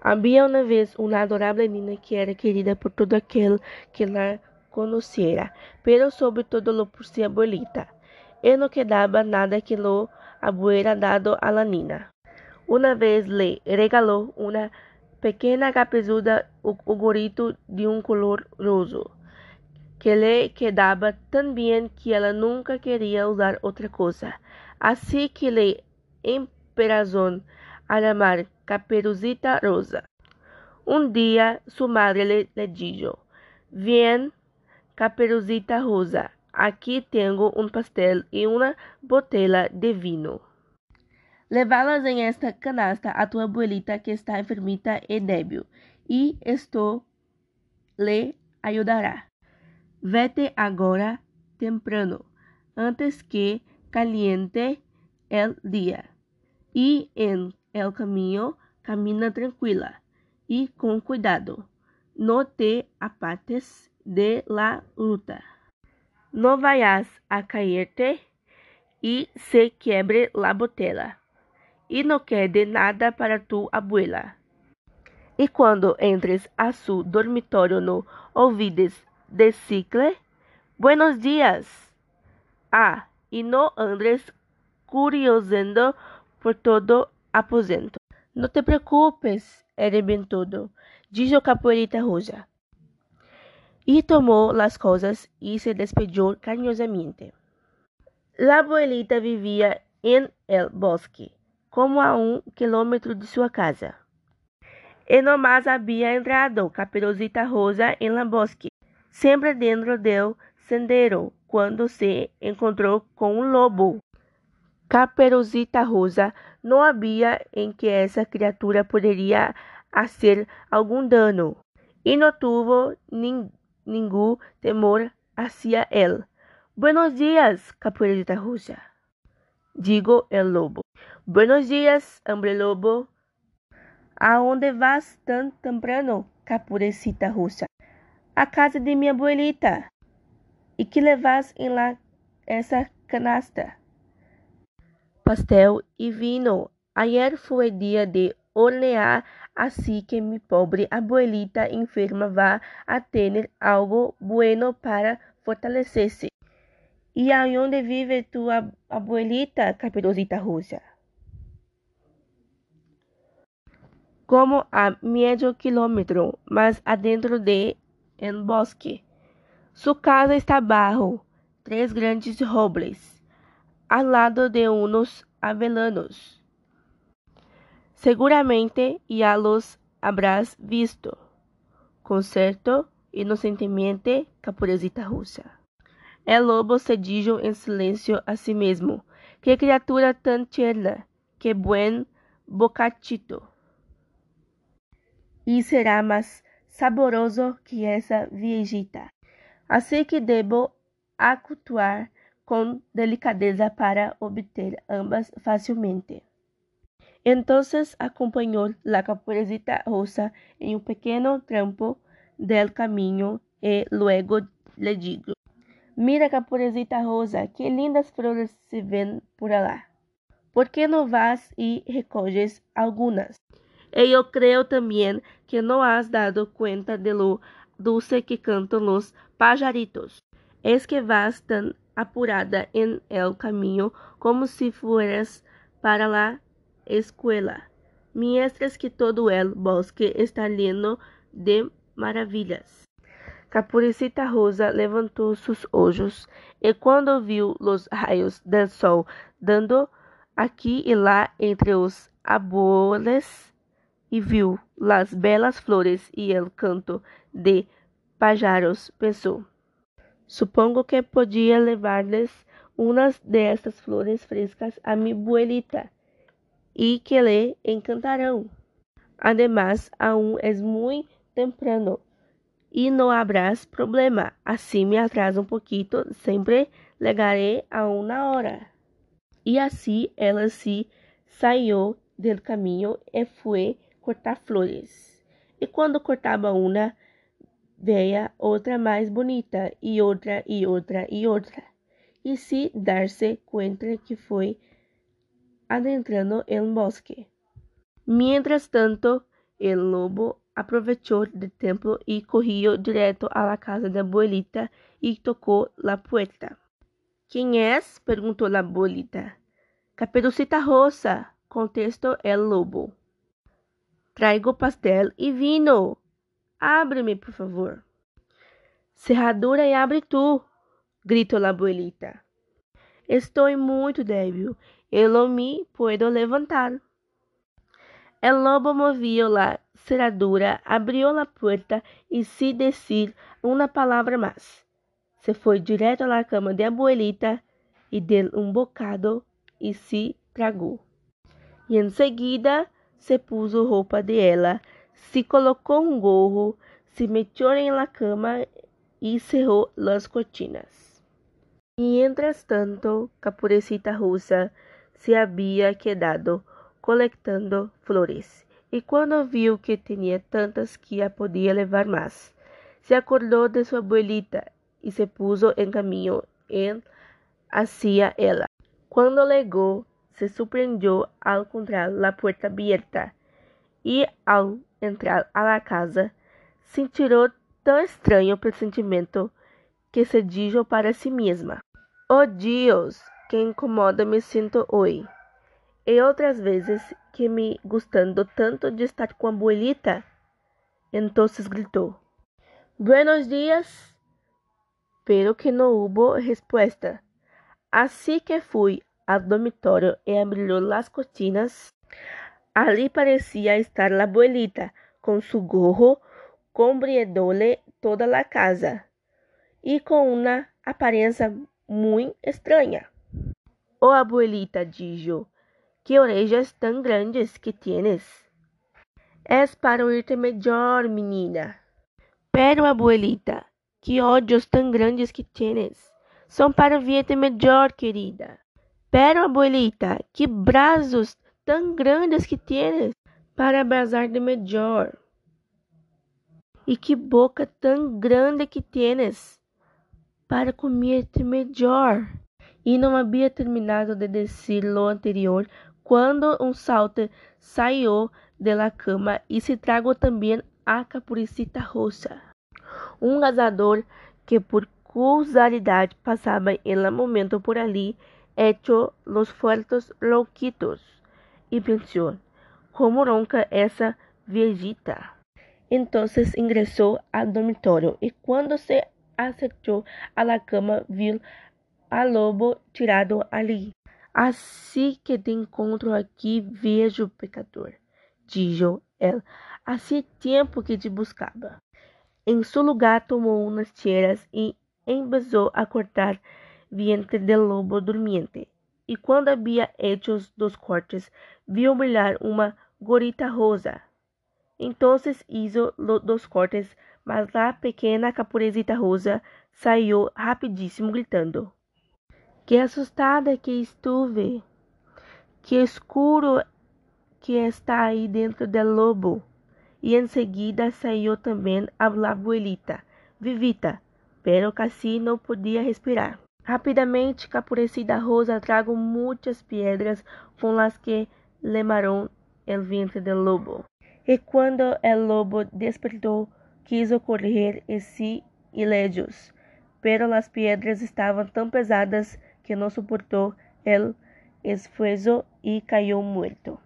Había una vez una adorable niña que era querida por todo aquel que la conociera, pero sobre todo por su abuelita. Y no quedaba nada que lo hubiera dado a la niña. Una vez le regaló una pequena capezuda o gorrito de um color roso, que lhe quedava tão bem que ela nunca queria usar outra coisa. Assim que lhe emperazou a chamar Caperucita Rosa. Um dia sua madre lhe, lhe dijo, Vem, Caperucita Rosa, aqui tenho um pastel e uma botella de vinho. Levá-las em esta canasta a tua abuelita que está enfermita e débil, e esto lhe ajudará. Vete agora temprano, antes que caliente el día, e en el camino camina tranquila e com cuidado. No te apartes de la ruta. No vayas a caerte e se quiebre la botella e não quede nada para tu abuela. E quando entres a su dormitório no ouvides decirle buenos dias. Ah, e não andes curiosando por todo aposento. Não te preocupes, era bem todo, dijo Capoeirita Rosa. E tomou las coisas e se despediu carinhosamente. La abuelita vivia en el bosque como a um quilômetro de sua casa. E nomás havia entrado Caperucita Rosa em la bosque, sempre dentro del sendero, quando se encontrou com um lobo. Caperucita Rosa não havia em que essa criatura poderia fazer algum dano, e não tuvo nin, nenhum temor hacia ele. Buenos dias, Caperucita Rosa, digo el lobo. Buenos dias, hombre lobo. Aonde vas tan temprano, capurecita russa? A casa de minha abuelita. E que levas em lá essa canasta? Pastel e vinho. Ayer foi dia de hornear, assim que mi pobre abuelita enferma va a ter algo bueno para fortalecer-se. E aonde vive tua abuelita, caperucita russa? como a medio kilómetro más adentro de el bosque. Su casa está bajo tres grandes robles, al lado de unos avelanos. Seguramente ya los habrás visto. Concerto inocentemente capurecita russa. El lobo se dijo en silencio a sí mesmo. Que criatura tan tierna, que buen bocachito e será mais saboroso que essa viejita. Assim que debo acultuar com delicadeza para obter ambas facilmente. Entonces acompanhou la capurecita rosa em um pequeno trampo del caminho e luego le digo: Mira, capurecita rosa, que lindas flores se ven por lá. ¿Por que não vas e recoges algunas? E eu creio também que não has dado cuenta de lo dulce que cantam los pajaritos. Es que vas tan apurada en el camino como si fueras para la escuela, mientras que todo el bosque está lleno de maravillas. Capurecita Rosa levantou sus ojos e quando viu los raios del sol dando aqui e lá entre os árboles, e viu las belas flores e el canto de pájaros, pensou: Supongo que podia levar-lhes unas de estas flores frescas a mi abuelita e que le encantarão. Además, aún es muy temprano e não habrás problema. Assim me atraso um pouquinho, sempre legaré a uma hora. E assim ela se saiu del caminho e foi cortar flores. E quando cortava uma, veia outra mais bonita, e outra, e outra, e outra. E se dar-se conta que foi adentrando um bosque. Mientras tanto, el lobo aprovechó del tiempo y corrió directo a la casa de abuelita y tocó la puerta. ¿Quién es? preguntó la abuelita. Caperucita Rosa, contestó el lobo. Traigo pastel y vino. Ábreme, por favor. Cerradura e abre tu, gritou la abuelita. Estou muito débil, eu não me puedo levantar. El lobo movió la cerradura, abrió la puerta y sin decir una palabra más. Se foi direto a la cama de abuelita y deu um bocado y se tragou. E em seguida se puso roupa de ela, se colocou um gorro, se metió em la cama e cerrou las cortinas. Mientras tanto, Capurecita Russa se havia quedado colectando flores, e quando viu que tinha tantas que a podia levar mais, se acordou de sua abuelita e se puso em caminho em hacia ela. Quando legou, se surpreendeu ao encontrar a porta aberta e, ao entrar la casa, sentiu tão estranho pressentimento que se dijo para si mesma: Oh Deus, que incomoda me sinto hoje! E outras vezes que me gustando tanto de estar com a abuelita. Entonces gritou: Buenos dias! Pero que não houve resposta. Assim que fui ao dormitório e abriu las cortinas, ali parecia estar a abuelita com su gorro, combriéndole toda a casa e com uma aparência muito estranha. Oh, abuelita, dijo, Que orejas tão grandes que tienes. Es para oírte melhor, menina. Pero, abuelita, que olhos tão grandes que tienes. São para verte melhor, querida. Pero, abuelita, que braços tão grandes que tienes. Para abrazar-te melhor. E que boca tão grande que tienes. Para comer-te melhor. E não havia terminado de dizer lo anterior quando um salto saiu de la cama e se tragou também a capucita roxa. Um gazador que por casualidade passava em momento por ali, hecho los fuertes louquitos, e pensou, como ronca essa viejita. Entonces ingressou ao dormitório e quando se acercou a la cama viu a lobo tirado ali. Assim que te encontro aqui, vejo pecador, dijo ela. Hacía tempo que te buscava. Em seu lugar tomou umas tijeras e empezou a cortar vientre del lobo durmiente. E quando havia hecho dos cortes, viu brilhar uma gorita rosa. Então hizo dos cortes, mas a pequena capurecita rosa saiu rapidíssimo gritando. Que assustada que estuve, que escuro que está aí dentro del lobo. E em seguida saiu também a abuelita, vivita, pero casi não podia respirar. Rapidamente, Capurecida Rosa trago muitas piedras com las que lemaron el vientre del lobo. E quando el lobo despertou, quiso correr e se iledios, pero las piedras estavam tão pesadas que no soportó el esfuerzo y cayó muerto.